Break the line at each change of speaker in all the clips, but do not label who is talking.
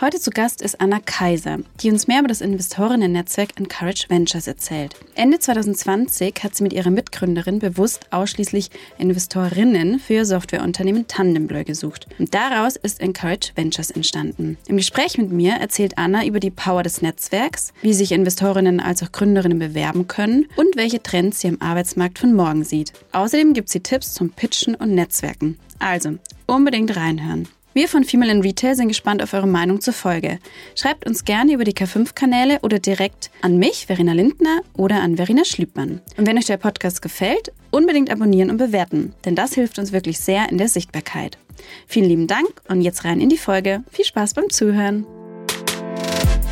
Heute zu Gast ist Anna Kaiser, die uns mehr über das Investorinnen-Netzwerk Encourage Ventures erzählt. Ende 2020 hat sie mit ihrer Mitgründerin bewusst ausschließlich Investorinnen für Softwareunternehmen Tandembleu gesucht. Und daraus ist Encourage Ventures entstanden. Im Gespräch mit mir erzählt Anna über die Power des Netzwerks, wie sich Investorinnen als auch Gründerinnen bewerben können und welche Trends sie am Arbeitsmarkt von morgen sieht. Außerdem gibt sie Tipps zum Pitchen und Netzwerken. Also, unbedingt reinhören. Wir von Female in Retail sind gespannt auf eure Meinung zur Folge. Schreibt uns gerne über die K5-Kanäle oder direkt an mich, Verena Lindner, oder an Verena Schlübmann. Und wenn euch der Podcast gefällt, unbedingt abonnieren und bewerten, denn das hilft uns wirklich sehr in der Sichtbarkeit. Vielen lieben Dank und jetzt rein in die Folge. Viel Spaß beim Zuhören.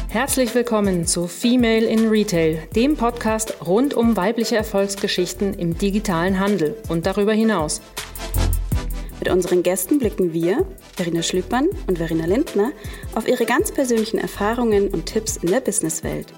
Herzlich willkommen zu Female in Retail, dem Podcast rund um weibliche Erfolgsgeschichten im digitalen Handel und darüber hinaus.
Mit unseren Gästen blicken wir, Verena Schlüppmann und Verena Lindner, auf ihre ganz persönlichen Erfahrungen und Tipps in der Businesswelt.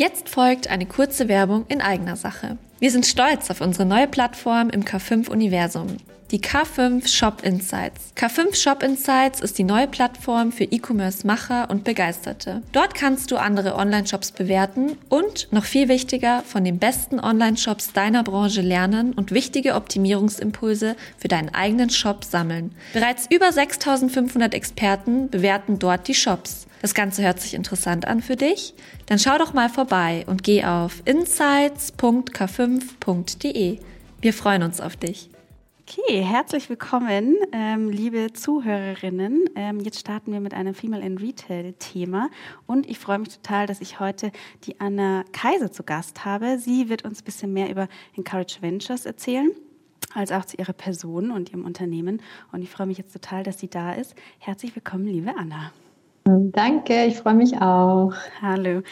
Jetzt folgt eine kurze Werbung in eigener Sache. Wir sind stolz auf unsere neue Plattform im K5-Universum die K5 Shop Insights. K5 Shop Insights ist die neue Plattform für E-Commerce-Macher und Begeisterte. Dort kannst du andere Online-Shops bewerten und, noch viel wichtiger, von den besten Online-Shops deiner Branche lernen und wichtige Optimierungsimpulse für deinen eigenen Shop sammeln. Bereits über 6500 Experten bewerten dort die Shops. Das Ganze hört sich interessant an für dich? Dann schau doch mal vorbei und geh auf insights.k5.de. Wir freuen uns auf dich.
Okay, herzlich willkommen, ähm, liebe Zuhörerinnen. Ähm, jetzt starten wir mit einem Female in Retail Thema und ich freue mich total, dass ich heute die Anna Kaiser zu Gast habe. Sie wird uns ein bisschen mehr über Encourage Ventures erzählen als auch zu ihrer Person und ihrem Unternehmen. Und ich freue mich jetzt total, dass sie da ist. Herzlich willkommen, liebe Anna.
Danke, ich freue mich auch.
Hallo.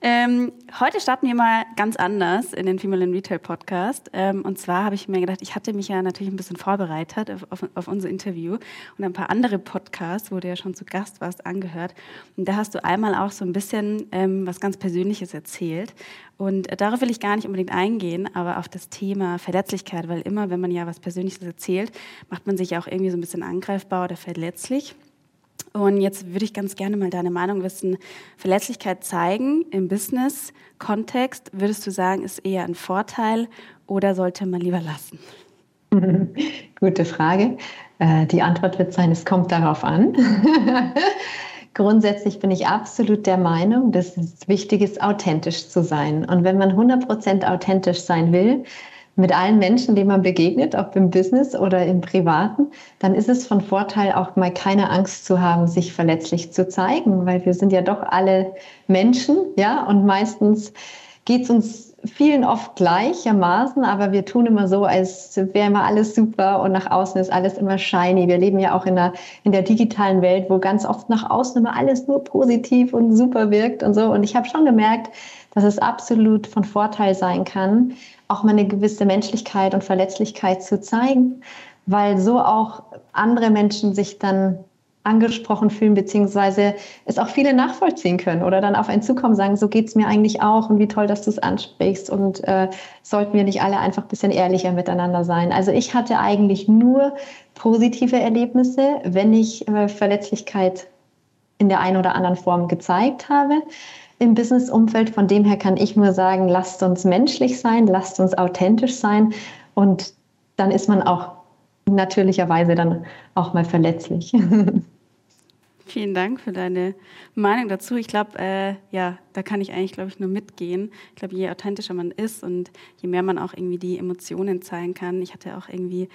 Ähm, heute starten wir mal ganz anders in den Female in Retail Podcast. Ähm, und zwar habe ich mir gedacht, ich hatte mich ja natürlich ein bisschen vorbereitet auf, auf, auf, unser Interview und ein paar andere Podcasts, wo du ja schon zu Gast warst, angehört. Und da hast du einmal auch so ein bisschen ähm, was ganz Persönliches erzählt. Und darauf will ich gar nicht unbedingt eingehen, aber auf das Thema Verletzlichkeit, weil immer, wenn man ja was Persönliches erzählt, macht man sich ja auch irgendwie so ein bisschen angreifbar oder verletzlich. Und jetzt würde ich ganz gerne mal deine Meinung wissen. Verletzlichkeit zeigen im Business-Kontext, würdest du sagen, ist eher ein Vorteil oder sollte man lieber lassen?
Gute Frage. Äh, die Antwort wird sein, es kommt darauf an. Grundsätzlich bin ich absolut der Meinung, dass es wichtig ist, authentisch zu sein. Und wenn man 100% authentisch sein will, mit allen Menschen, denen man begegnet, ob im Business oder im Privaten, dann ist es von Vorteil, auch mal keine Angst zu haben, sich verletzlich zu zeigen, weil wir sind ja doch alle Menschen, ja, und meistens geht es uns vielen oft gleichermaßen, aber wir tun immer so, als wäre immer alles super und nach außen ist alles immer shiny. Wir leben ja auch in der, in der digitalen Welt, wo ganz oft nach außen immer alles nur positiv und super wirkt und so. Und ich habe schon gemerkt, dass es absolut von Vorteil sein kann, auch mal eine gewisse Menschlichkeit und Verletzlichkeit zu zeigen, weil so auch andere Menschen sich dann angesprochen fühlen, beziehungsweise es auch viele nachvollziehen können oder dann auf einen zukommen, sagen, so geht es mir eigentlich auch und wie toll, dass du es ansprichst und äh, sollten wir nicht alle einfach ein bisschen ehrlicher miteinander sein. Also ich hatte eigentlich nur positive Erlebnisse, wenn ich äh, Verletzlichkeit in der einen oder anderen Form gezeigt habe im Business-Umfeld. Von dem her kann ich nur sagen, lasst uns menschlich sein, lasst uns authentisch sein und dann ist man auch natürlicherweise dann auch mal verletzlich.
Vielen Dank für deine Meinung dazu. Ich glaube, äh, ja, da kann ich eigentlich, glaube ich, nur mitgehen. Ich glaube, je authentischer man ist und je mehr man auch irgendwie die Emotionen zeigen kann. Ich hatte auch irgendwie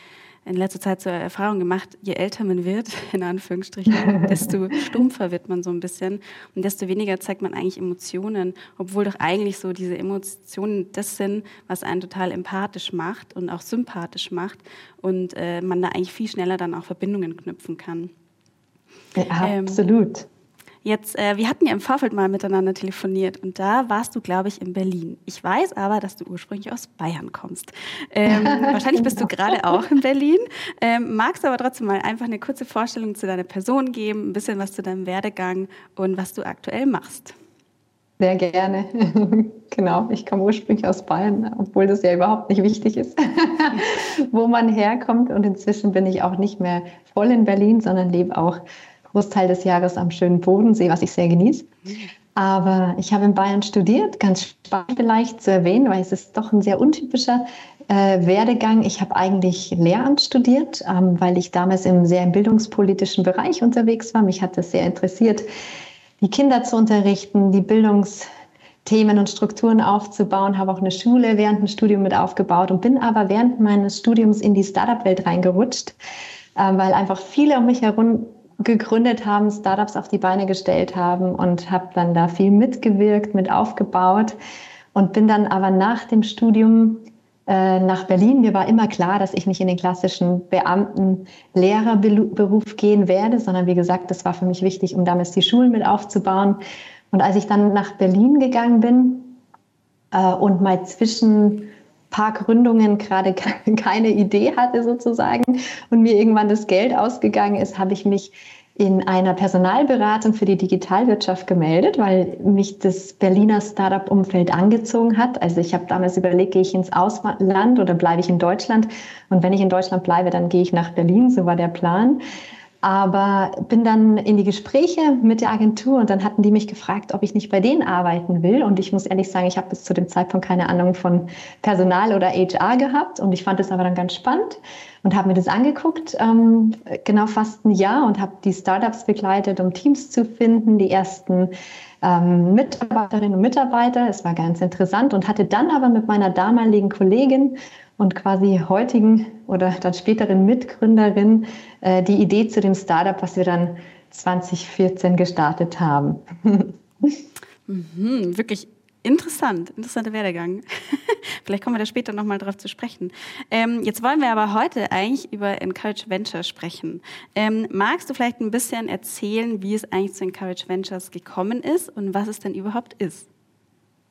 in letzter Zeit so Erfahrung gemacht, je älter man wird, in Anführungsstrichen, desto stumpfer wird man so ein bisschen und desto weniger zeigt man eigentlich Emotionen, obwohl doch eigentlich so diese Emotionen das sind, was einen total empathisch macht und auch sympathisch macht und äh, man da eigentlich viel schneller dann auch Verbindungen knüpfen kann.
Ja, absolut. Ähm,
Jetzt, äh, wir hatten ja im Vorfeld mal miteinander telefoniert und da warst du, glaube ich, in Berlin. Ich weiß aber, dass du ursprünglich aus Bayern kommst. Ähm, wahrscheinlich bist du gerade auch in Berlin. Ähm, magst du aber trotzdem mal einfach eine kurze Vorstellung zu deiner Person geben, ein bisschen was zu deinem Werdegang und was du aktuell machst?
Sehr gerne. genau, ich komme ursprünglich aus Bayern, obwohl das ja überhaupt nicht wichtig ist, wo man herkommt. Und inzwischen bin ich auch nicht mehr voll in Berlin, sondern lebe auch Großteil des Jahres am schönen Bodensee, was ich sehr genieße. Aber ich habe in Bayern studiert, ganz spannend vielleicht zu erwähnen, weil es ist doch ein sehr untypischer äh, Werdegang. Ich habe eigentlich Lehramt studiert, ähm, weil ich damals im sehr bildungspolitischen Bereich unterwegs war. Mich hat das sehr interessiert, die Kinder zu unterrichten, die Bildungsthemen und Strukturen aufzubauen, habe auch eine Schule während dem Studium mit aufgebaut und bin aber während meines Studiums in die Startup-Welt reingerutscht, äh, weil einfach viele um mich herum gegründet haben, Startups auf die Beine gestellt haben und habe dann da viel mitgewirkt, mit aufgebaut und bin dann aber nach dem Studium äh, nach Berlin. Mir war immer klar, dass ich nicht in den klassischen Beamten-Lehrerberuf gehen werde, sondern wie gesagt, das war für mich wichtig, um damals die Schulen mit aufzubauen. Und als ich dann nach Berlin gegangen bin äh, und mal zwischen paar Gründungen gerade keine Idee hatte sozusagen und mir irgendwann das Geld ausgegangen ist, habe ich mich in einer Personalberatung für die Digitalwirtschaft gemeldet, weil mich das Berliner Startup-Umfeld angezogen hat. Also ich habe damals überlegt, gehe ich ins Ausland oder bleibe ich in Deutschland? Und wenn ich in Deutschland bleibe, dann gehe ich nach Berlin, so war der Plan. Aber bin dann in die Gespräche mit der Agentur und dann hatten die mich gefragt, ob ich nicht bei denen arbeiten will. Und ich muss ehrlich sagen, ich habe bis zu dem Zeitpunkt keine Ahnung von Personal oder HR gehabt. Und ich fand es aber dann ganz spannend und habe mir das angeguckt, ähm, genau fast ein Jahr und habe die Startups begleitet, um Teams zu finden, die ersten ähm, Mitarbeiterinnen und Mitarbeiter. Es war ganz interessant und hatte dann aber mit meiner damaligen Kollegin und quasi heutigen oder dann späteren Mitgründerin äh, die Idee zu dem Startup, was wir dann 2014 gestartet haben.
mhm, wirklich interessant, interessanter Werdegang. Vielleicht kommen wir da später nochmal drauf zu sprechen. Ähm, jetzt wollen wir aber heute eigentlich über Encourage Venture sprechen. Ähm, magst du vielleicht ein bisschen erzählen, wie es eigentlich zu Encourage Ventures gekommen ist und was es denn überhaupt ist?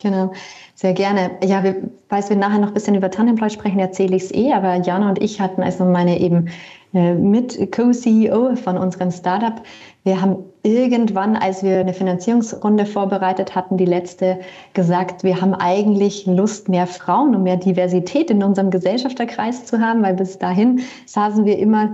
Genau, sehr gerne. Ja, wir, falls wir nachher noch ein bisschen über Tandemploy sprechen, erzähle ich es eh, aber Jana und ich hatten also meine eben äh, mit Co-CEO von unserem Startup. Wir haben irgendwann, als wir eine Finanzierungsrunde vorbereitet hatten, die letzte, gesagt, wir haben eigentlich Lust, mehr Frauen und mehr Diversität in unserem Gesellschafterkreis zu haben, weil bis dahin saßen wir immer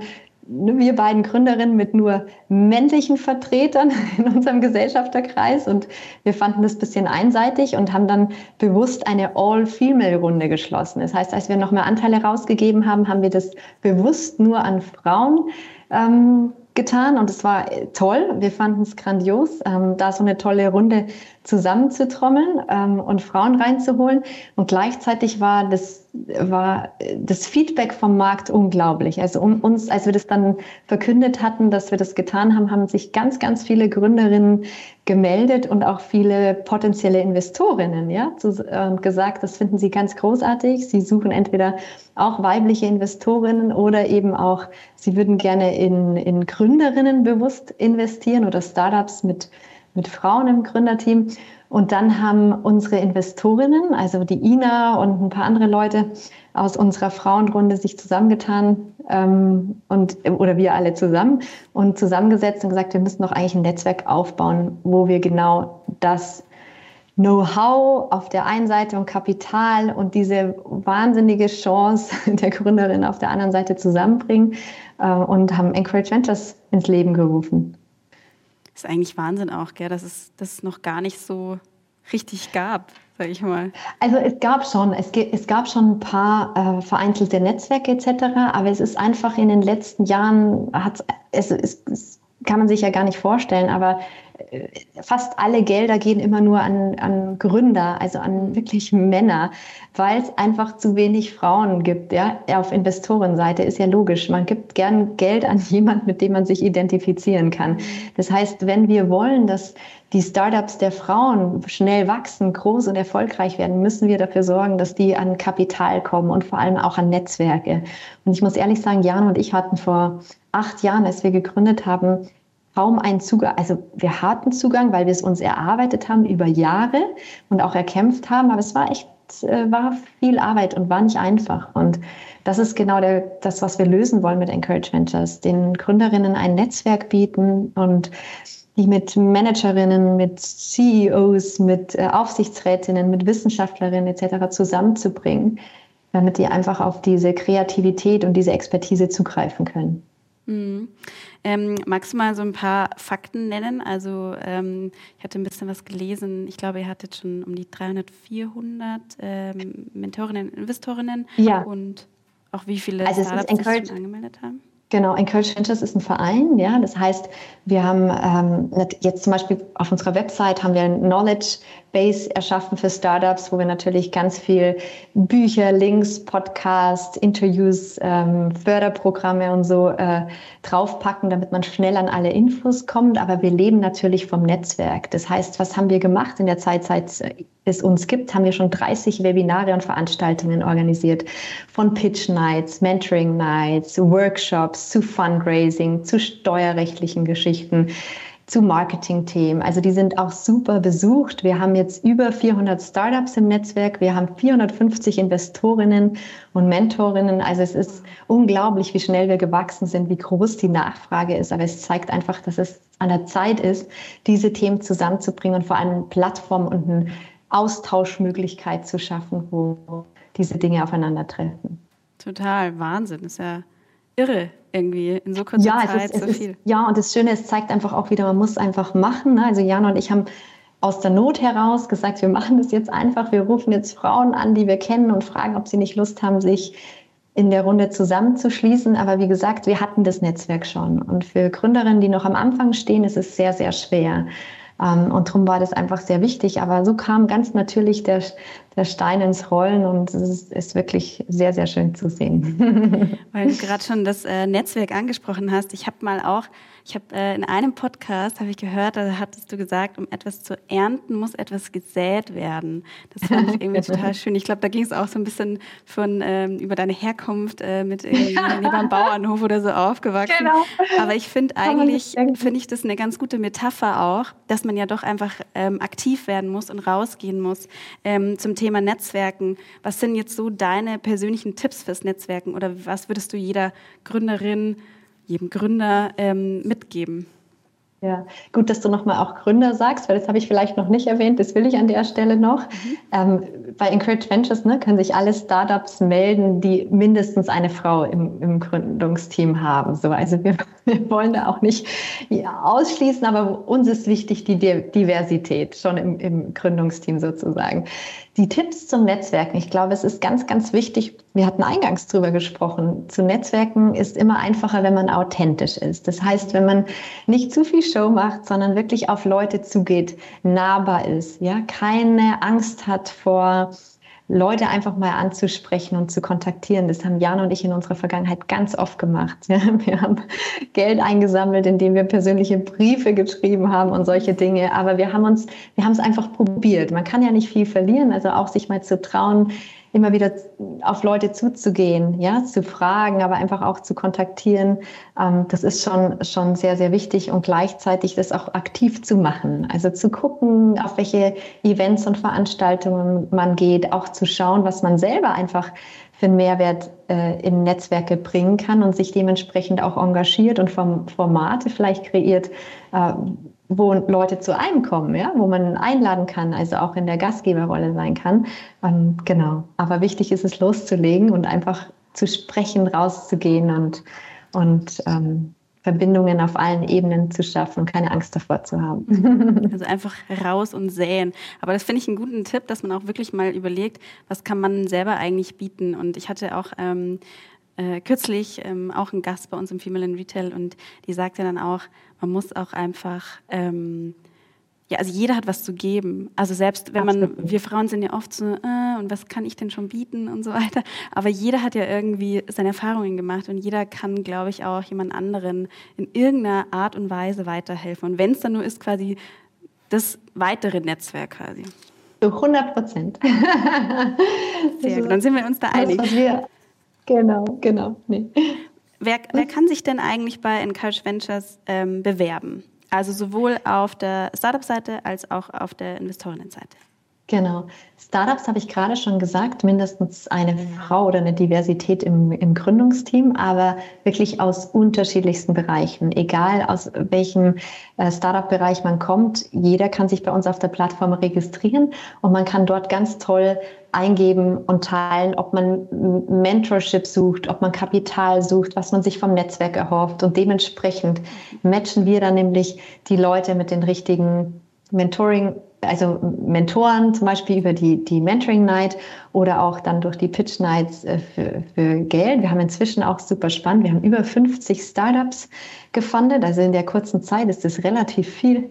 wir beiden Gründerinnen mit nur männlichen Vertretern in unserem Gesellschafterkreis und wir fanden das ein bisschen einseitig und haben dann bewusst eine All-Female-Runde geschlossen. Das heißt, als wir noch mehr Anteile rausgegeben haben, haben wir das bewusst nur an Frauen ähm, getan und es war toll. Wir fanden es grandios, ähm, da so eine tolle Runde zusammenzutrommeln ähm, und Frauen reinzuholen. Und gleichzeitig war das, war das Feedback vom Markt unglaublich. Also um uns, als wir das dann verkündet hatten, dass wir das getan haben, haben sich ganz, ganz viele Gründerinnen gemeldet und auch viele potenzielle Investorinnen, ja, zu, äh, gesagt, das finden sie ganz großartig. Sie suchen entweder auch weibliche Investorinnen oder eben auch, sie würden gerne in, in Gründerinnen bewusst investieren oder Startups mit mit Frauen im Gründerteam. Und dann haben unsere Investorinnen, also die Ina und ein paar andere Leute aus unserer Frauenrunde sich zusammengetan ähm, und oder wir alle zusammen und zusammengesetzt und gesagt, wir müssen doch eigentlich ein Netzwerk aufbauen, wo wir genau das Know-how auf der einen Seite und Kapital und diese wahnsinnige Chance der Gründerin auf der anderen Seite zusammenbringen äh, und haben Encourage Ventures ins Leben gerufen
ist eigentlich Wahnsinn auch, gell, dass es das noch gar nicht so richtig gab, sage ich mal.
Also es gab schon, es, es gab schon ein paar äh, vereinzelte Netzwerke etc., aber es ist einfach in den letzten Jahren, hat, es, es, es kann man sich ja gar nicht vorstellen, aber fast alle Gelder gehen immer nur an, an Gründer, also an wirklich Männer, weil es einfach zu wenig Frauen gibt. Ja? Auf Investorenseite ist ja logisch. Man gibt gern Geld an jemand, mit dem man sich identifizieren kann. Das heißt, wenn wir wollen, dass die Startups der Frauen schnell wachsen, groß und erfolgreich werden, müssen wir dafür sorgen, dass die an Kapital kommen und vor allem auch an Netzwerke. Und ich muss ehrlich sagen, Jan und ich hatten vor acht Jahren, als wir gegründet haben, kaum einen Zugang, also wir hatten Zugang, weil wir es uns erarbeitet haben über Jahre und auch erkämpft haben, aber es war echt, äh, war viel Arbeit und war nicht einfach. Und das ist genau der, das, was wir lösen wollen mit Encourage Ventures, den Gründerinnen ein Netzwerk bieten und die mit Managerinnen, mit CEOs, mit äh, Aufsichtsrätinnen, mit Wissenschaftlerinnen etc. zusammenzubringen, damit die einfach auf diese Kreativität und diese Expertise zugreifen können.
Mhm. Ähm, magst du mal so ein paar Fakten nennen? Also ähm, ich hatte ein bisschen was gelesen. Ich glaube, ihr hattet schon um die 300, 400 ähm, Mentorinnen, Investorinnen
ja.
und auch wie viele
also
Startups sich schon angemeldet haben?
Genau, Encourage Ventures ist ein Verein, ja. Das heißt, wir haben ähm, jetzt zum Beispiel auf unserer Website haben wir ein Knowledge Base erschaffen für Startups, wo wir natürlich ganz viel Bücher, Links, Podcasts, Interviews, ähm, Förderprogramme und so äh, draufpacken, damit man schnell an alle Infos kommt. Aber wir leben natürlich vom Netzwerk. Das heißt, was haben wir gemacht in der Zeit, seit es uns gibt, haben wir schon 30 Webinare und Veranstaltungen organisiert. Von Pitch Nights, Mentoring Nights, Workshops zu Fundraising, zu steuerrechtlichen Geschichten zu Marketing-Themen. Also die sind auch super besucht. Wir haben jetzt über 400 Startups im Netzwerk. Wir haben 450 Investorinnen und Mentorinnen. Also es ist unglaublich, wie schnell wir gewachsen sind, wie groß die Nachfrage ist. Aber es zeigt einfach, dass es an der Zeit ist, diese Themen zusammenzubringen und vor allem eine Plattform und eine Austauschmöglichkeit zu schaffen, wo diese Dinge aufeinandertreffen.
Total, Wahnsinn. Das ist ja irre irgendwie in so kurzer ja, Zeit
ist,
so viel.
Ist, ja, und das Schöne, es zeigt einfach auch wieder, man muss einfach machen. Ne? Also Jan und ich haben aus der Not heraus gesagt, wir machen das jetzt einfach. Wir rufen jetzt Frauen an, die wir kennen und fragen, ob sie nicht Lust haben, sich in der Runde zusammenzuschließen. Aber wie gesagt, wir hatten das Netzwerk schon. Und für Gründerinnen, die noch am Anfang stehen, ist es sehr, sehr schwer. Ähm, und darum war das einfach sehr wichtig. Aber so kam ganz natürlich der, der Stein ins Rollen und es ist, ist wirklich sehr, sehr schön zu sehen.
Weil du gerade schon das äh, Netzwerk angesprochen hast. Ich habe mal auch ich habe äh, in einem Podcast habe ich gehört, da hattest du gesagt, um etwas zu ernten, muss etwas gesät werden. Das fand ich irgendwie total schön. Ich glaube, da ging es auch so ein bisschen von ähm, über deine Herkunft äh, mit ja. beim Bauernhof oder so aufgewachsen. Genau. Aber ich finde eigentlich finde ich das eine ganz gute Metapher auch, dass man ja doch einfach ähm, aktiv werden muss und rausgehen muss ähm, zum Thema Netzwerken. Was sind jetzt so deine persönlichen Tipps fürs Netzwerken oder was würdest du jeder Gründerin jedem Gründer ähm, mitgeben?
Ja, gut, dass du nochmal auch Gründer sagst, weil das habe ich vielleicht noch nicht erwähnt, das will ich an der Stelle noch. Mhm. Ähm, bei Encourage Ventures ne, können sich alle Startups melden, die mindestens eine Frau im, im Gründungsteam haben. So, also wir, wir wollen da auch nicht ja, ausschließen, aber uns ist wichtig die Diversität schon im, im Gründungsteam sozusagen. Die Tipps zum Netzwerken. Ich glaube, es ist ganz, ganz wichtig. Wir hatten eingangs drüber gesprochen. Zu Netzwerken ist immer einfacher, wenn man authentisch ist. Das heißt, wenn man nicht zu viel Show macht, sondern wirklich auf Leute zugeht, nahbar ist, ja, keine Angst hat vor Leute einfach mal anzusprechen und zu kontaktieren. Das haben Jan und ich in unserer Vergangenheit ganz oft gemacht. Ja, wir haben Geld eingesammelt, indem wir persönliche Briefe geschrieben haben und solche Dinge. Aber wir haben uns, wir haben es einfach probiert. Man kann ja nicht viel verlieren. Also auch sich mal zu trauen, immer wieder auf Leute zuzugehen, ja, zu fragen, aber einfach auch zu kontaktieren. Ähm, das ist schon, schon sehr, sehr wichtig und gleichzeitig das auch aktiv zu machen. Also zu gucken, auf welche Events und Veranstaltungen man geht, auch zu schauen, was man selber einfach für einen Mehrwert äh, in Netzwerke bringen kann und sich dementsprechend auch engagiert und vom Formate vielleicht kreiert, äh, wo Leute zu einem kommen, ja, wo man einladen kann, also auch in der Gastgeberrolle sein kann. Ähm, genau. Aber wichtig ist es loszulegen und einfach zu sprechen, rauszugehen und, und ähm, Verbindungen auf allen Ebenen zu schaffen und keine Angst davor zu haben.
Also einfach raus und säen. Aber das finde ich einen guten Tipp, dass man auch wirklich mal überlegt, was kann man selber eigentlich bieten. Und ich hatte auch ähm, äh, kürzlich ähm, auch einen Gast bei uns im Female in Retail und die sagte dann auch, man muss auch einfach, ähm, ja, also jeder hat was zu geben. Also selbst wenn man, Absolut. wir Frauen sind ja oft so, äh, und was kann ich denn schon bieten und so weiter. Aber jeder hat ja irgendwie seine Erfahrungen gemacht und jeder kann, glaube ich, auch jemand anderen in irgendeiner Art und Weise weiterhelfen. Und wenn es dann nur ist, quasi das weitere Netzwerk quasi.
Zu 100 Prozent.
Sehr gut, dann sind wir uns da einig. Das, was wir
Genau, genau. Nee.
Wer, wer kann sich denn eigentlich bei Encourage Ventures ähm, bewerben? Also sowohl auf der Startup-Seite als auch auf der Investorinnen-Seite.
Genau. Startups habe ich gerade schon gesagt, mindestens eine Frau oder eine Diversität im, im Gründungsteam, aber wirklich aus unterschiedlichsten Bereichen. Egal aus welchem äh, Startup-Bereich man kommt, jeder kann sich bei uns auf der Plattform registrieren und man kann dort ganz toll eingeben und teilen, ob man Mentorship sucht, ob man Kapital sucht, was man sich vom Netzwerk erhofft. Und dementsprechend matchen wir dann nämlich die Leute mit den richtigen Mentoring also Mentoren zum Beispiel über die, die Mentoring Night oder auch dann durch die Pitch Nights äh, für, für Geld. Wir haben inzwischen auch super spannend. Wir haben über 50 Startups gefundet. Also in der kurzen Zeit ist das relativ viel.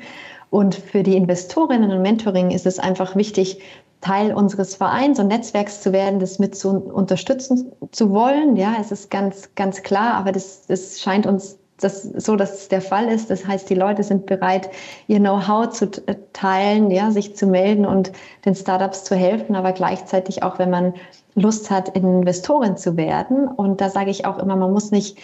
Und für die Investorinnen und Mentoring ist es einfach wichtig, Teil unseres Vereins und Netzwerks zu werden, das mit zu unterstützen zu wollen. Ja, es ist ganz, ganz klar, aber das, das scheint uns das so, dass es der Fall ist. Das heißt, die Leute sind bereit, ihr Know-how zu teilen, ja, sich zu melden und den Startups zu helfen, aber gleichzeitig auch, wenn man Lust hat, Investorin zu werden. Und da sage ich auch immer, man muss nicht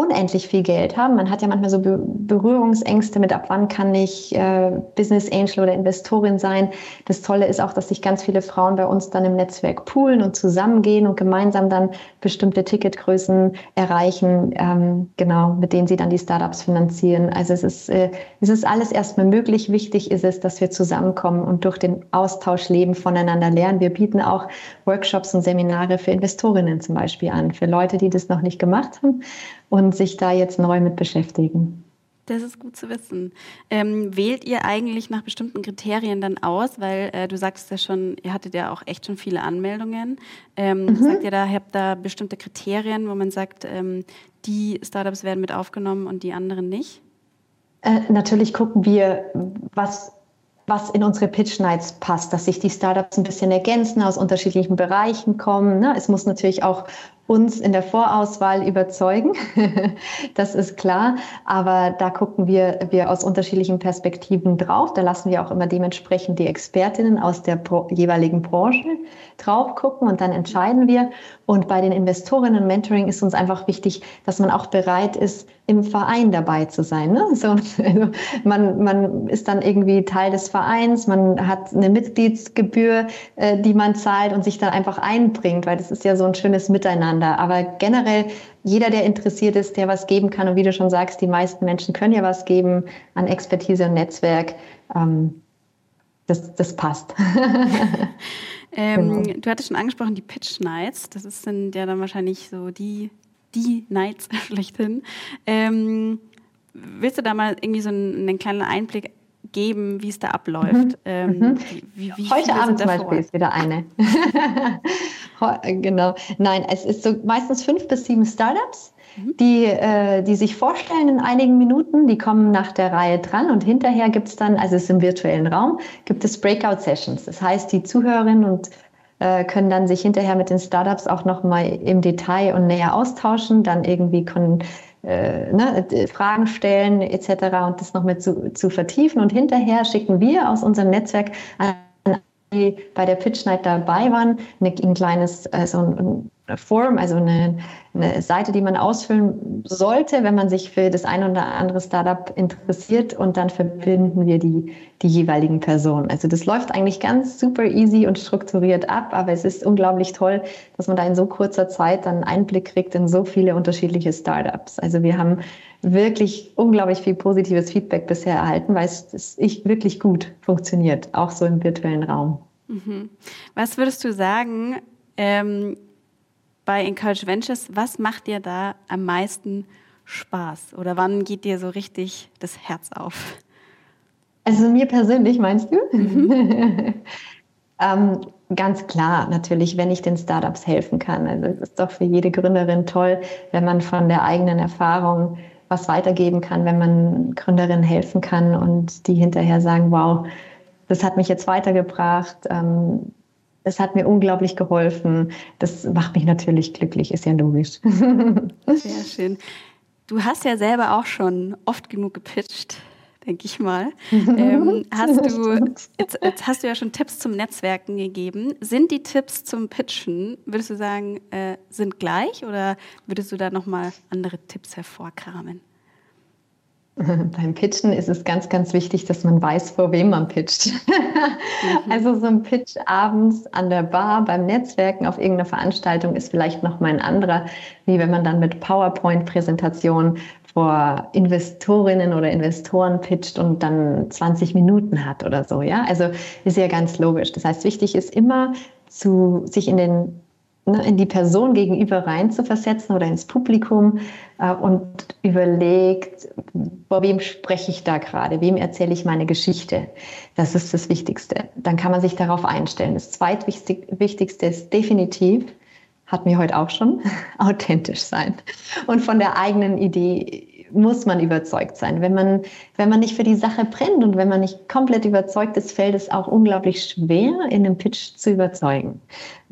unendlich viel Geld haben. Man hat ja manchmal so Berührungsängste mit, ab wann kann ich äh, Business Angel oder Investorin sein. Das Tolle ist auch, dass sich ganz viele Frauen bei uns dann im Netzwerk poolen und zusammengehen und gemeinsam dann bestimmte Ticketgrößen erreichen, ähm, genau, mit denen sie dann die Startups finanzieren. Also es ist, äh, es ist alles erstmal möglich. Wichtig ist es, dass wir zusammenkommen und durch den Austausch leben, voneinander lernen. Wir bieten auch Workshops und Seminare für Investorinnen zum Beispiel an, für Leute, die das noch nicht gemacht haben und sich da jetzt neu mit beschäftigen.
Das ist gut zu wissen. Ähm, wählt ihr eigentlich nach bestimmten Kriterien dann aus? Weil äh, du sagst ja schon, ihr hattet ja auch echt schon viele Anmeldungen. Ähm, mhm. Sagt ihr da, habt da bestimmte Kriterien, wo man sagt, ähm, die Startups werden mit aufgenommen und die anderen nicht?
Äh, natürlich gucken wir, was was in unsere Pitch Nights passt, dass sich die Startups ein bisschen ergänzen, aus unterschiedlichen Bereichen kommen. Ne? Es muss natürlich auch uns in der Vorauswahl überzeugen. das ist klar. Aber da gucken wir, wir aus unterschiedlichen Perspektiven drauf. Da lassen wir auch immer dementsprechend die Expertinnen aus der jeweiligen Branche drauf gucken und dann entscheiden wir. Und bei den Investorinnen Mentoring ist uns einfach wichtig, dass man auch bereit ist, im Verein dabei zu sein. Ne? So, also man, man ist dann irgendwie Teil des Vereins, man hat eine Mitgliedsgebühr, äh, die man zahlt und sich dann einfach einbringt, weil das ist ja so ein schönes Miteinander. Aber generell jeder, der interessiert ist, der was geben kann und wie du schon sagst, die meisten Menschen können ja was geben an Expertise und Netzwerk. Ähm, das, das passt.
ähm, genau. Du hattest schon angesprochen, die Pitch Nights. Das sind ja dann wahrscheinlich so die die Nights schlechthin. Ähm, willst du da mal irgendwie so einen, einen kleinen Einblick geben, wie es da abläuft? Mhm. Ähm,
mhm. Wie, wie Heute Abend zum Beispiel ist wieder eine. genau. Nein, es ist so meistens fünf bis sieben Startups. Mhm. Die, äh, die sich vorstellen in einigen Minuten, die kommen nach der Reihe dran und hinterher gibt es dann, also es ist im virtuellen Raum, gibt es Breakout-Sessions. Das heißt, die Zuhörerinnen und äh, können dann sich hinterher mit den Startups auch nochmal im Detail und näher austauschen, dann irgendwie können, äh, ne, Fragen stellen etc. und das noch mit zu, zu vertiefen. Und hinterher schicken wir aus unserem Netzwerk an die bei der Pitch Night dabei waren, ein kleines, äh, so ein Form, also eine, eine, Seite, die man ausfüllen sollte, wenn man sich für das ein oder andere Startup interessiert und dann verbinden wir die, die jeweiligen Personen. Also das läuft eigentlich ganz super easy und strukturiert ab, aber es ist unglaublich toll, dass man da in so kurzer Zeit dann Einblick kriegt in so viele unterschiedliche Startups. Also wir haben wirklich unglaublich viel positives Feedback bisher erhalten, weil es wirklich gut funktioniert, auch so im virtuellen Raum.
Mhm. Was würdest du sagen, ähm, bei Encourage Ventures, was macht dir da am meisten Spaß? Oder wann geht dir so richtig das Herz auf?
Also mir persönlich, meinst du? Mhm. ähm, ganz klar, natürlich, wenn ich den Startups helfen kann. Also es ist doch für jede Gründerin toll, wenn man von der eigenen Erfahrung was weitergeben kann, wenn man Gründerinnen helfen kann und die hinterher sagen, wow, das hat mich jetzt weitergebracht. Ähm, es hat mir unglaublich geholfen. Das macht mich natürlich glücklich, ist ja logisch.
Sehr schön. Du hast ja selber auch schon oft genug gepitcht, denke ich mal. Ähm, hast du, jetzt, jetzt, hast du ja schon Tipps zum Netzwerken gegeben. Sind die Tipps zum Pitchen, würdest du sagen, äh, sind gleich oder würdest du da nochmal andere Tipps hervorkramen?
Beim Pitchen ist es ganz, ganz wichtig, dass man weiß, vor wem man pitcht. Mhm. Also so ein Pitch abends an der Bar, beim Netzwerken, auf irgendeiner Veranstaltung ist vielleicht noch mal ein anderer, wie wenn man dann mit PowerPoint-Präsentationen vor Investorinnen oder Investoren pitcht und dann 20 Minuten hat oder so. Ja, also ist ja ganz logisch. Das heißt, wichtig ist immer zu sich in den ne, in die Person gegenüber rein zu versetzen oder ins Publikum äh, und überlegt, vor wem spreche ich da gerade, wem erzähle ich meine Geschichte. Das ist das Wichtigste. Dann kann man sich darauf einstellen. Das zweitwichtigste ist definitiv, hat mir heute auch schon, authentisch sein. Und von der eigenen Idee muss man überzeugt sein. Wenn man, wenn man nicht für die Sache brennt und wenn man nicht komplett überzeugt ist, fällt es auch unglaublich schwer, in einem Pitch zu überzeugen.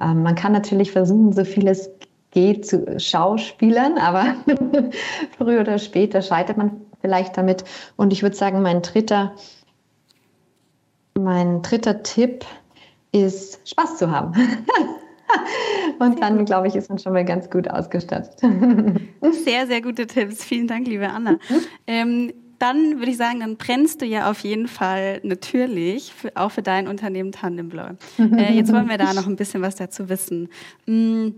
Ähm, man kann natürlich versuchen, so viel es geht zu Schauspielern, aber früher oder später scheitert man vielleicht damit. Und ich würde sagen, mein dritter, mein dritter Tipp ist, Spaß zu haben. Und dann, glaube ich, ist man schon mal ganz gut ausgestattet.
Sehr, sehr gute Tipps. Vielen Dank, liebe Anna. Ähm, dann würde ich sagen, dann brennst du ja auf jeden Fall natürlich, für, auch für dein Unternehmen Tandemblow. Äh, jetzt wollen wir da noch ein bisschen was dazu wissen. Mm,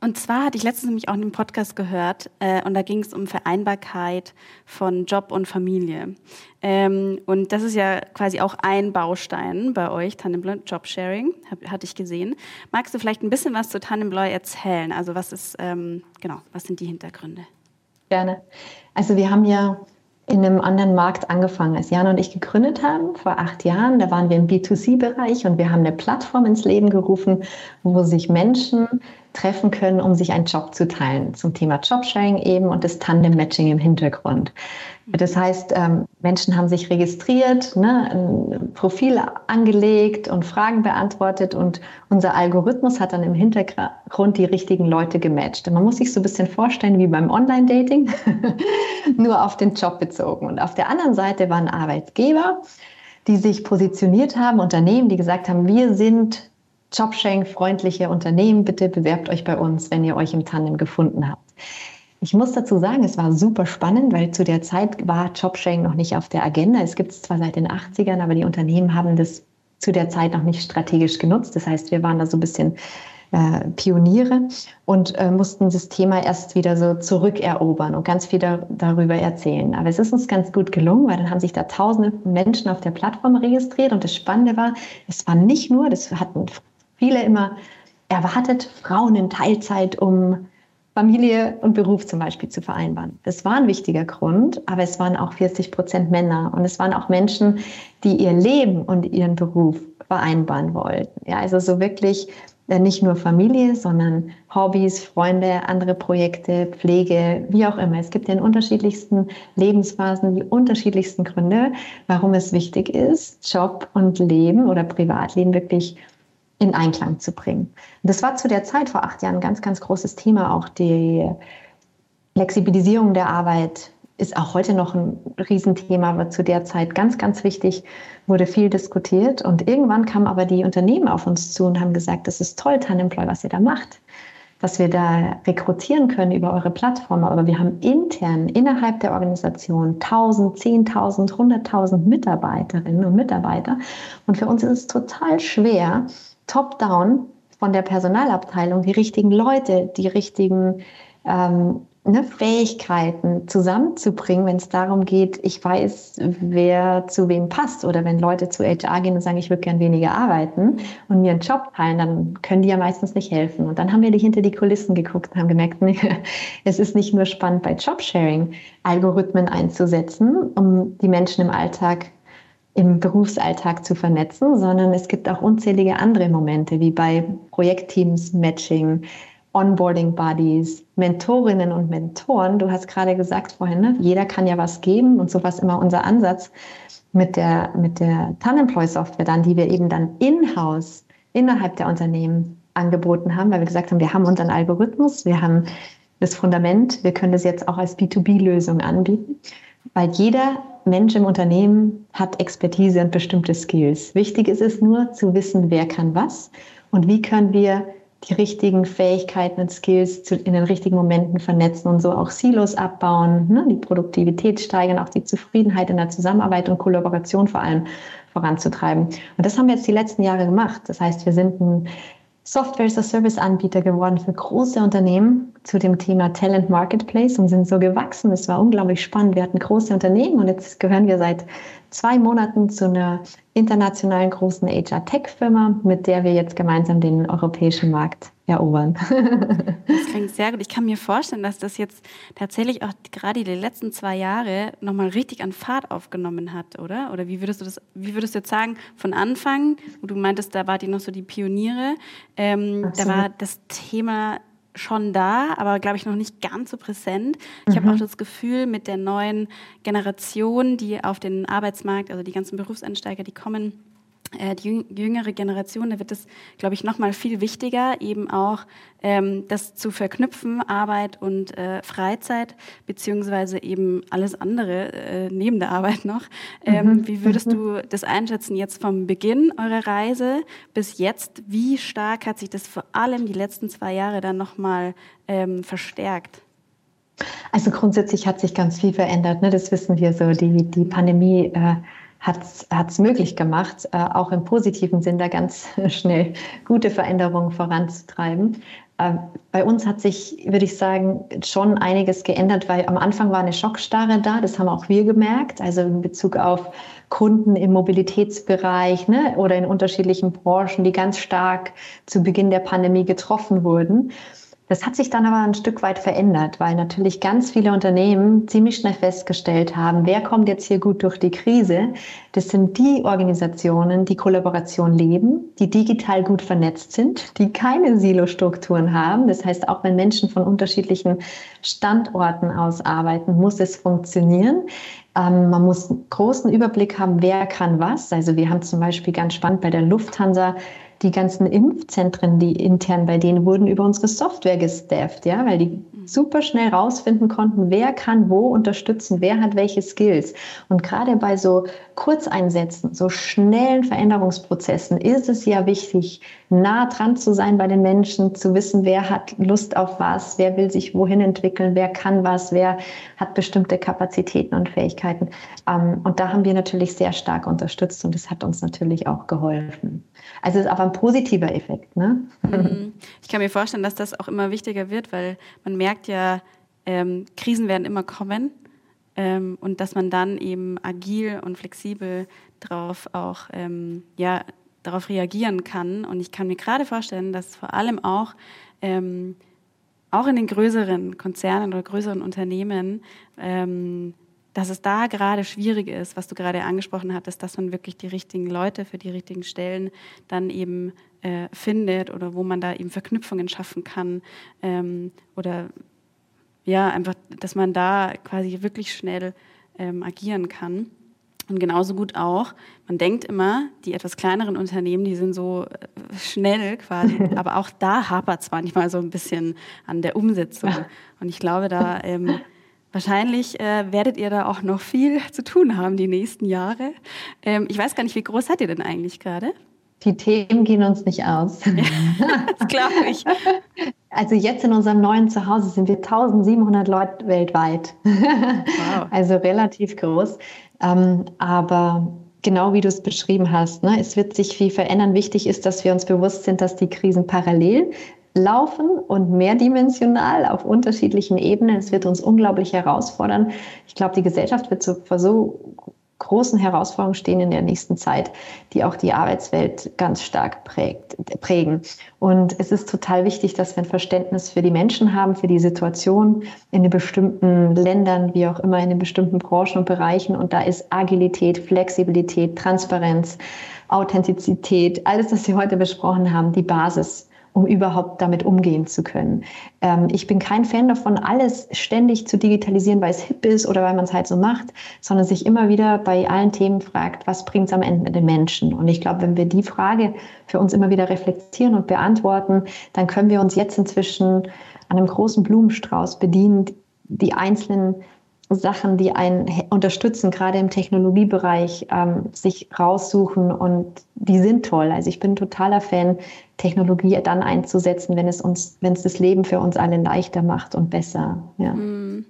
und zwar hatte ich letztens nämlich auch einen Podcast gehört äh, und da ging es um Vereinbarkeit von Job und Familie. Ähm, und das ist ja quasi auch ein Baustein bei euch, Tandemploy Jobsharing, hab, hatte ich gesehen. Magst du vielleicht ein bisschen was zu Tandemploy erzählen? Also was ist, ähm, genau, was sind die Hintergründe?
Gerne. Also wir haben ja in einem anderen Markt angefangen. Als Jan und ich gegründet haben, vor acht Jahren, da waren wir im B2C-Bereich und wir haben eine Plattform ins Leben gerufen, wo sich Menschen treffen können, um sich einen Job zu teilen. Zum Thema Jobsharing eben und das Tandem-Matching im Hintergrund. Das heißt, ähm, Menschen haben sich registriert, ne, ein Profil angelegt und Fragen beantwortet und unser Algorithmus hat dann im Hintergrund die richtigen Leute gematcht. man muss sich so ein bisschen vorstellen wie beim Online-Dating, nur auf den Job bezogen. Und auf der anderen Seite waren Arbeitgeber, die sich positioniert haben, Unternehmen, die gesagt haben, wir sind Jobsharing-freundliche Unternehmen, bitte bewerbt euch bei uns, wenn ihr euch im Tandem gefunden habt. Ich muss dazu sagen, es war super spannend, weil zu der Zeit war Jobsharing noch nicht auf der Agenda. Es gibt es zwar seit den 80ern, aber die Unternehmen haben das zu der Zeit noch nicht strategisch genutzt. Das heißt, wir waren da so ein bisschen äh, Pioniere und äh, mussten das Thema erst wieder so zurückerobern und ganz viel da, darüber erzählen. Aber es ist uns ganz gut gelungen, weil dann haben sich da tausende Menschen auf der Plattform registriert und das Spannende war, es war nicht nur, das hatten viele immer erwartet, Frauen in Teilzeit, um Familie und Beruf zum Beispiel zu vereinbaren. Das war ein wichtiger Grund, aber es waren auch 40 Prozent Männer und es waren auch Menschen, die ihr Leben und ihren Beruf vereinbaren wollten. Ja, also so wirklich äh, nicht nur Familie, sondern Hobbys, Freunde, andere Projekte, Pflege, wie auch immer. Es gibt ja in unterschiedlichsten Lebensphasen die unterschiedlichsten Gründe, warum es wichtig ist, Job und Leben oder Privatleben wirklich in Einklang zu bringen. Und das war zu der Zeit vor acht Jahren ein ganz, ganz großes Thema. Auch die Flexibilisierung der Arbeit ist auch heute noch ein Riesenthema, aber zu der Zeit ganz, ganz wichtig, wurde viel diskutiert. Und irgendwann kamen aber die Unternehmen auf uns zu und haben gesagt, das ist toll, Tanemploy, was ihr da macht, dass wir da rekrutieren können über eure Plattform. Aber wir haben intern innerhalb der Organisation 1000, 10.000, 100.000 Mitarbeiterinnen und Mitarbeiter. Und für uns ist es total schwer, top-down von der Personalabteilung die richtigen Leute, die richtigen ähm, ne, Fähigkeiten zusammenzubringen, wenn es darum geht, ich weiß, wer zu wem passt. Oder wenn Leute zu HR gehen und sagen, ich würde gern weniger arbeiten und mir einen Job teilen, dann können die ja meistens nicht helfen. Und dann haben wir hinter die Kulissen geguckt und haben gemerkt, es ist nicht nur spannend bei Jobsharing, Algorithmen einzusetzen, um die Menschen im Alltag im Berufsalltag zu vernetzen, sondern es gibt auch unzählige andere Momente, wie bei Projektteams, Matching, Onboarding Buddies, Mentorinnen und Mentoren. Du hast gerade gesagt vorhin, ne? jeder kann ja was geben und so war immer unser Ansatz mit der, mit der Tanemploy Software dann, die wir eben dann in-house innerhalb der Unternehmen angeboten haben, weil wir gesagt haben, wir haben unseren Algorithmus, wir haben das Fundament, wir können das jetzt auch als B2B-Lösung anbieten, weil jeder Mensch im Unternehmen hat Expertise und bestimmte Skills. Wichtig ist es nur zu wissen, wer kann was und wie können wir die richtigen Fähigkeiten und Skills in den richtigen Momenten vernetzen und so auch Silos abbauen, ne, die Produktivität steigern, auch die Zufriedenheit in der Zusammenarbeit und Kollaboration vor allem voranzutreiben. Und das haben wir jetzt die letzten Jahre gemacht. Das heißt, wir sind ein Software as a Service Anbieter geworden für große Unternehmen zu dem Thema Talent Marketplace und sind so gewachsen. Es war unglaublich spannend. Wir hatten große Unternehmen und jetzt gehören wir seit zwei Monaten zu einer internationalen großen HR-Tech-Firma, mit der wir jetzt gemeinsam den europäischen Markt erobern.
das klingt sehr gut. Ich kann mir vorstellen, dass das jetzt tatsächlich auch gerade die letzten zwei Jahre nochmal richtig an Fahrt aufgenommen hat, oder? Oder wie würdest du das, wie würdest du jetzt sagen, von Anfang, wo du meintest, da wart ihr noch so die Pioniere, ähm, da war das Thema schon da, aber glaube ich noch nicht ganz so präsent. Ich mhm. habe auch das Gefühl, mit der neuen Generation, die auf den Arbeitsmarkt, also die ganzen Berufseinsteiger, die kommen, die jüngere Generation, da wird es, glaube ich, noch mal viel wichtiger, eben auch ähm, das zu verknüpfen, Arbeit und äh, Freizeit, beziehungsweise eben alles andere äh, neben der Arbeit noch. Ähm, mhm. Wie würdest mhm. du das einschätzen jetzt vom Beginn eurer Reise bis jetzt? Wie stark hat sich das vor allem die letzten zwei Jahre dann noch mal ähm, verstärkt?
Also grundsätzlich hat sich ganz viel verändert. Ne? Das wissen wir so. Die, die Pandemie äh, hat es möglich gemacht, äh, auch im positiven Sinn da ganz schnell gute Veränderungen voranzutreiben. Äh, bei uns hat sich, würde ich sagen, schon einiges geändert, weil am Anfang war eine Schockstarre da, das haben auch wir gemerkt, also in Bezug auf Kunden im Mobilitätsbereich ne, oder in unterschiedlichen Branchen, die ganz stark zu Beginn der Pandemie getroffen wurden. Das hat sich dann aber ein Stück weit verändert, weil natürlich ganz viele Unternehmen ziemlich schnell festgestellt haben, wer kommt jetzt hier gut durch die Krise. Das sind die Organisationen, die Kollaboration leben, die digital gut vernetzt sind, die keine Silo-Strukturen haben. Das heißt, auch wenn Menschen von unterschiedlichen Standorten aus arbeiten, muss es funktionieren. Ähm, man muss einen großen Überblick haben, wer kann was. Also wir haben zum Beispiel ganz spannend bei der Lufthansa die ganzen Impfzentren, die intern bei denen wurden über unsere Software gestafft, ja, weil die super schnell rausfinden konnten, wer kann wo unterstützen, wer hat welche Skills. Und gerade bei so Kurzeinsätzen, so schnellen Veränderungsprozessen ist es ja wichtig, nah dran zu sein bei den Menschen, zu wissen, wer hat Lust auf was, wer will sich wohin entwickeln, wer kann was, wer hat bestimmte Kapazitäten und Fähigkeiten. Ähm, und da haben wir natürlich sehr stark unterstützt und das hat uns natürlich auch geholfen. Also es ist aber ein positiver Effekt. Ne?
Mhm. Ich kann mir vorstellen, dass das auch immer wichtiger wird, weil man merkt ja, ähm, Krisen werden immer kommen ähm, und dass man dann eben agil und flexibel darauf auch ähm, ja, darauf reagieren kann. Und ich kann mir gerade vorstellen, dass vor allem auch ähm, auch in den größeren Konzernen oder größeren Unternehmen ähm, dass es da gerade schwierig ist, was du gerade angesprochen hattest, dass man wirklich die richtigen Leute für die richtigen Stellen dann eben äh, findet oder wo man da eben Verknüpfungen schaffen kann ähm, oder ja, einfach, dass man da quasi wirklich schnell ähm, agieren kann. Und genauso gut auch, man denkt immer, die etwas kleineren Unternehmen, die sind so äh, schnell quasi, aber auch da hapert es manchmal so ein bisschen an der Umsetzung. Und ich glaube, da ähm, Wahrscheinlich äh, werdet ihr da auch noch viel zu tun haben die nächsten Jahre. Ähm, ich weiß gar nicht, wie groß seid ihr denn eigentlich gerade?
Die Themen gehen uns nicht aus.
das glaube ich.
Also jetzt in unserem neuen Zuhause sind wir 1700 Leute weltweit. Wow. Also relativ groß. Ähm, aber genau wie du es beschrieben hast, ne, es wird sich viel verändern. Wichtig ist, dass wir uns bewusst sind, dass die Krisen parallel laufen und mehrdimensional auf unterschiedlichen Ebenen. Es wird uns unglaublich herausfordern. Ich glaube, die Gesellschaft wird vor so großen Herausforderungen stehen in der nächsten Zeit, die auch die Arbeitswelt ganz stark prägt, prägen. Und es ist total wichtig, dass wir ein Verständnis für die Menschen haben, für die Situation in den bestimmten Ländern, wie auch immer, in den bestimmten Branchen und Bereichen. Und da ist Agilität, Flexibilität, Transparenz, Authentizität, alles, was Sie heute besprochen haben, die Basis um überhaupt damit umgehen zu können. Ähm, ich bin kein Fan davon, alles ständig zu digitalisieren, weil es hip ist oder weil man es halt so macht, sondern sich immer wieder bei allen Themen fragt, was bringt es am Ende den Menschen? Und ich glaube, wenn wir die Frage für uns immer wieder reflektieren und beantworten, dann können wir uns jetzt inzwischen an einem großen Blumenstrauß bedienen, die einzelnen Sachen, die einen unterstützen, gerade im Technologiebereich, ähm, sich raussuchen und die sind toll. Also ich bin totaler Fan, Technologie dann einzusetzen, wenn es uns, wenn es das Leben für uns alle leichter macht und besser. Ja.
Mhm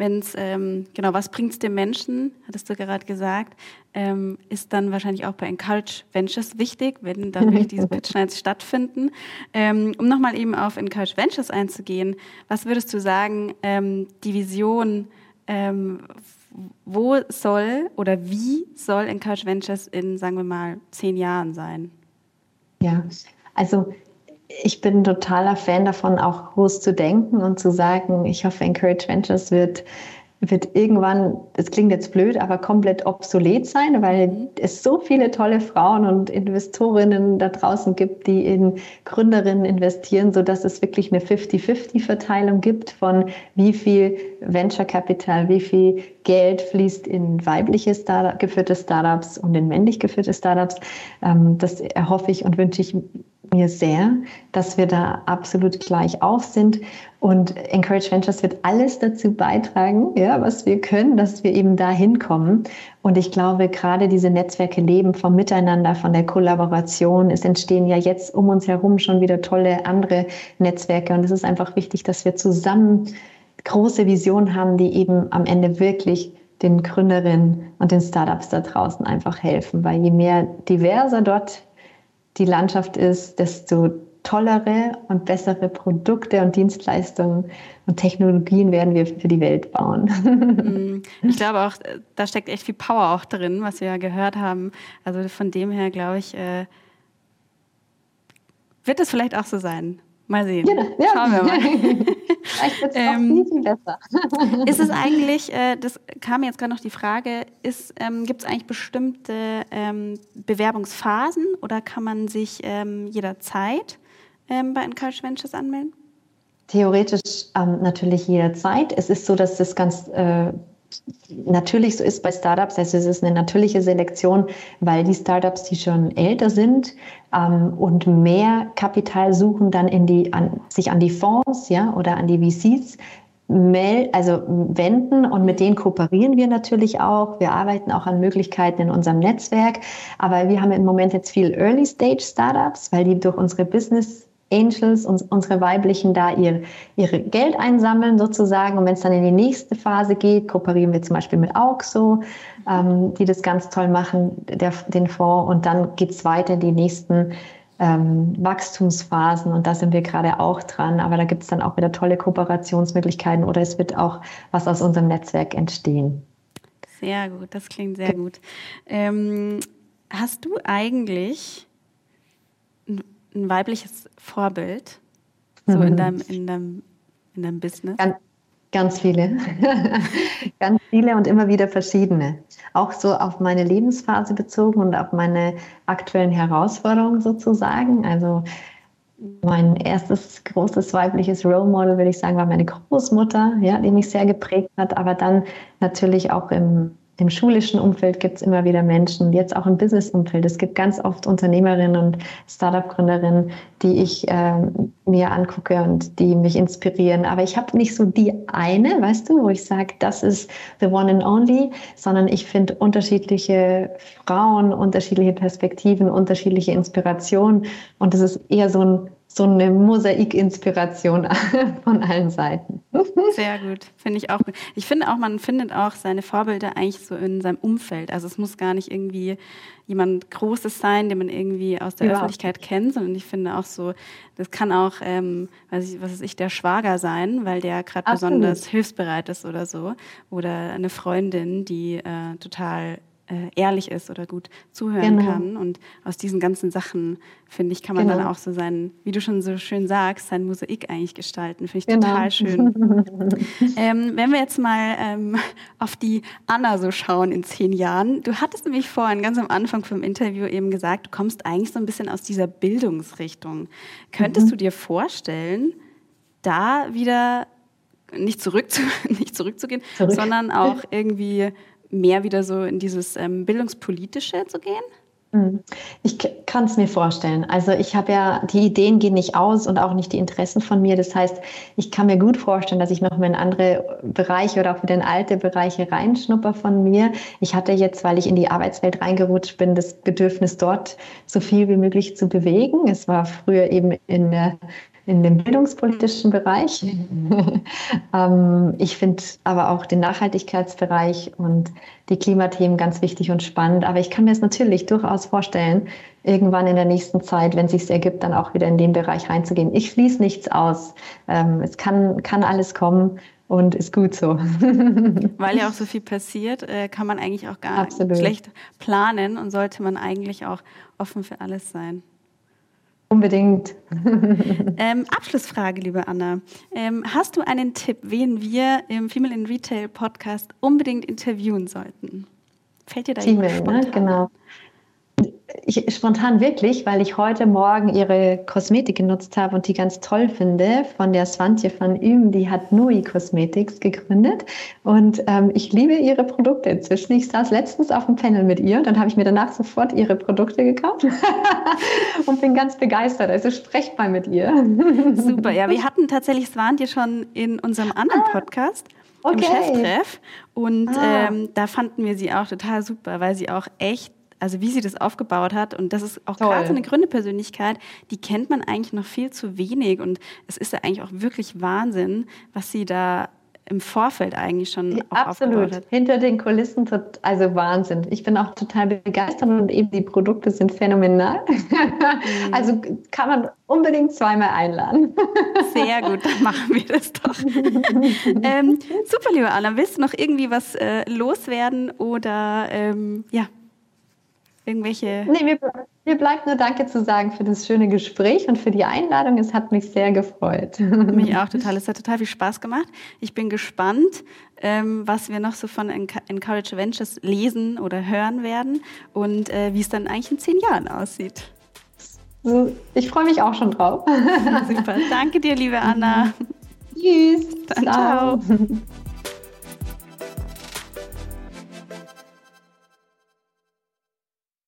wenn es, ähm, genau, was bringt es dem Menschen, hattest du gerade gesagt, ähm, ist dann wahrscheinlich auch bei Encourage Ventures wichtig, wenn dann diese Pitch Nights stattfinden. Ähm, um nochmal eben auf Encourage Ventures einzugehen, was würdest du sagen, ähm, die Vision, ähm, wo soll oder wie soll Encourage Ventures in, sagen wir mal, zehn Jahren sein?
Ja, also ich bin totaler Fan davon, auch groß zu denken und zu sagen, ich hoffe, Encourage Ventures wird, wird irgendwann, das klingt jetzt blöd, aber komplett obsolet sein, weil mhm. es so viele tolle Frauen und Investorinnen da draußen gibt, die in Gründerinnen investieren, sodass es wirklich eine 50-50-Verteilung gibt von wie viel Venture Capital, wie viel Geld fließt in weibliche Startup, geführte Startups und in männlich geführte Startups. Ähm, das erhoffe ich und wünsche ich mir sehr, dass wir da absolut gleich auf sind. Und Encourage Ventures wird alles dazu beitragen, ja, was wir können, dass wir eben da hinkommen. Und ich glaube, gerade diese Netzwerke leben vom Miteinander, von der Kollaboration. Es entstehen ja jetzt um uns herum schon wieder tolle andere Netzwerke. Und es ist einfach wichtig, dass wir zusammen große Visionen haben, die eben am Ende wirklich den Gründerinnen und den Startups da draußen einfach helfen. Weil je mehr diverser dort die Landschaft ist, desto tollere und bessere Produkte und Dienstleistungen und Technologien werden wir für die Welt bauen.
Mm, ich glaube auch, da steckt echt viel Power auch drin, was wir ja gehört haben. Also von dem her glaube ich, äh, wird es vielleicht auch so sein. Mal sehen. Ja, ja. Schauen wir mal. Vielleicht wird es ähm, viel, viel besser. ist es eigentlich, äh, das kam jetzt gerade noch die Frage, ähm, gibt es eigentlich bestimmte ähm, Bewerbungsphasen oder kann man sich ähm, jederzeit ähm, bei Encourage Ventures anmelden?
Theoretisch ähm, natürlich jederzeit. Es ist so, dass das ganz äh, natürlich so ist bei Startups. Also es ist eine natürliche Selektion, weil die Startups, die schon älter sind ähm, und mehr Kapital suchen, dann in die, an, sich an die Fonds ja, oder an die VCs also wenden und mit denen kooperieren wir natürlich auch. Wir arbeiten auch an Möglichkeiten in unserem Netzwerk, aber wir haben im Moment jetzt viel Early Stage Startups, weil die durch unsere Business Angels, uns, unsere weiblichen, da ihr, ihre Geld einsammeln sozusagen. Und wenn es dann in die nächste Phase geht, kooperieren wir zum Beispiel mit AUXO, ähm, die das ganz toll machen, der, den Fonds. Und dann geht es weiter in die nächsten ähm, Wachstumsphasen. Und da sind wir gerade auch dran. Aber da gibt es dann auch wieder tolle Kooperationsmöglichkeiten oder es wird auch was aus unserem Netzwerk entstehen.
Sehr gut, das klingt sehr gut. Ähm, hast du eigentlich ein weibliches Vorbild so mhm. in, deinem, in, deinem, in deinem Business?
Ganz, ganz viele. ganz viele und immer wieder verschiedene. Auch so auf meine Lebensphase bezogen und auf meine aktuellen Herausforderungen sozusagen. Also mein erstes großes weibliches Role Model, würde ich sagen, war meine Großmutter, ja, die mich sehr geprägt hat, aber dann natürlich auch im im schulischen Umfeld gibt es immer wieder Menschen, jetzt auch im Business-Umfeld. Es gibt ganz oft Unternehmerinnen und Startup-Gründerinnen, die ich äh, mir angucke und die mich inspirieren. Aber ich habe nicht so die eine, weißt du, wo ich sage, das ist the one and only, sondern ich finde unterschiedliche Frauen, unterschiedliche Perspektiven, unterschiedliche Inspirationen. Und es ist eher so ein so eine Mosaik-Inspiration von allen Seiten.
Sehr gut, finde ich auch gut. Ich finde auch, man findet auch seine Vorbilder eigentlich so in seinem Umfeld. Also es muss gar nicht irgendwie jemand Großes sein, den man irgendwie aus der ja. Öffentlichkeit kennt, sondern ich finde auch so, das kann auch, ähm, weiß ich, was weiß ich, der Schwager sein, weil der gerade besonders hilfsbereit ist oder so. Oder eine Freundin, die äh, total äh, ehrlich ist oder gut zuhören genau. kann. Und aus diesen ganzen Sachen, finde ich, kann man genau. dann auch so sein, wie du schon so schön sagst, sein Mosaik eigentlich gestalten. Finde ich genau. total schön. ähm, wenn wir jetzt mal ähm, auf die Anna so schauen in zehn Jahren. Du hattest nämlich vorhin ganz am Anfang vom Interview eben gesagt, du kommst eigentlich so ein bisschen aus dieser Bildungsrichtung. Könntest mhm. du dir vorstellen, da wieder nicht, zurück zu, nicht zurückzugehen, Zurück. sondern auch irgendwie mehr wieder so in dieses ähm, Bildungspolitische zu gehen?
Hm. Ich kann es mir vorstellen. Also ich habe ja, die Ideen gehen nicht aus und auch nicht die Interessen von mir. Das heißt, ich kann mir gut vorstellen, dass ich noch mal in andere Bereiche oder auch wieder in alte Bereiche reinschnupper von mir. Ich hatte jetzt, weil ich in die Arbeitswelt reingerutscht bin, das Bedürfnis dort so viel wie möglich zu bewegen. Es war früher eben in der in dem bildungspolitischen Bereich. ähm, ich finde aber auch den Nachhaltigkeitsbereich und die Klimathemen ganz wichtig und spannend. Aber ich kann mir es natürlich durchaus vorstellen, irgendwann in der nächsten Zeit, wenn es sich ergibt, dann auch wieder in den Bereich reinzugehen. Ich schließe nichts aus. Ähm, es kann, kann alles kommen und ist gut so.
Weil ja auch so viel passiert, äh, kann man eigentlich auch gar Absolut. nicht schlecht planen und sollte man eigentlich auch offen für alles sein.
Unbedingt.
ähm, Abschlussfrage, liebe Anna. Ähm, hast du einen Tipp, wen wir im Female in Retail Podcast unbedingt interviewen sollten? Fällt dir da
Female, ne? Genau ich, spontan wirklich, weil ich heute Morgen ihre Kosmetik genutzt habe und die ganz toll finde, von der Swantje van Üm, die hat Nui Cosmetics gegründet und ähm, ich liebe ihre Produkte inzwischen. Ich saß letztens auf dem Panel mit ihr und dann habe ich mir danach sofort ihre Produkte gekauft und bin ganz begeistert. Also sprecht mal mit ihr.
Super, ja, wir hatten tatsächlich Swantje schon in unserem anderen ah, Podcast. Okay. Im Cheftreff und ah. ähm, da fanden wir sie auch total super, weil sie auch echt also wie sie das aufgebaut hat. Und das ist auch gerade so eine Gründepersönlichkeit, die kennt man eigentlich noch viel zu wenig. Und es ist ja eigentlich auch wirklich Wahnsinn, was sie da im Vorfeld eigentlich schon
auch Absolut. Hinter den Kulissen, also Wahnsinn. Ich bin auch total begeistert und eben die Produkte sind phänomenal. Mhm. Also kann man unbedingt zweimal einladen.
Sehr gut, dann machen wir das doch. ähm, super, liebe Anna. Willst du noch irgendwie was äh, loswerden oder ähm, ja, irgendwelche.
Nee, mir, mir, bleibt nur Danke zu sagen für das schöne Gespräch und für die Einladung. Es hat mich sehr gefreut.
Mich auch total. Es hat total viel Spaß gemacht. Ich bin gespannt, ähm, was wir noch so von Encourage Ventures lesen oder hören werden und äh, wie es dann eigentlich in zehn Jahren aussieht.
Ich freue mich auch schon drauf.
Super. Danke dir, liebe Anna.
Tschüss.
Dann, ciao. ciao.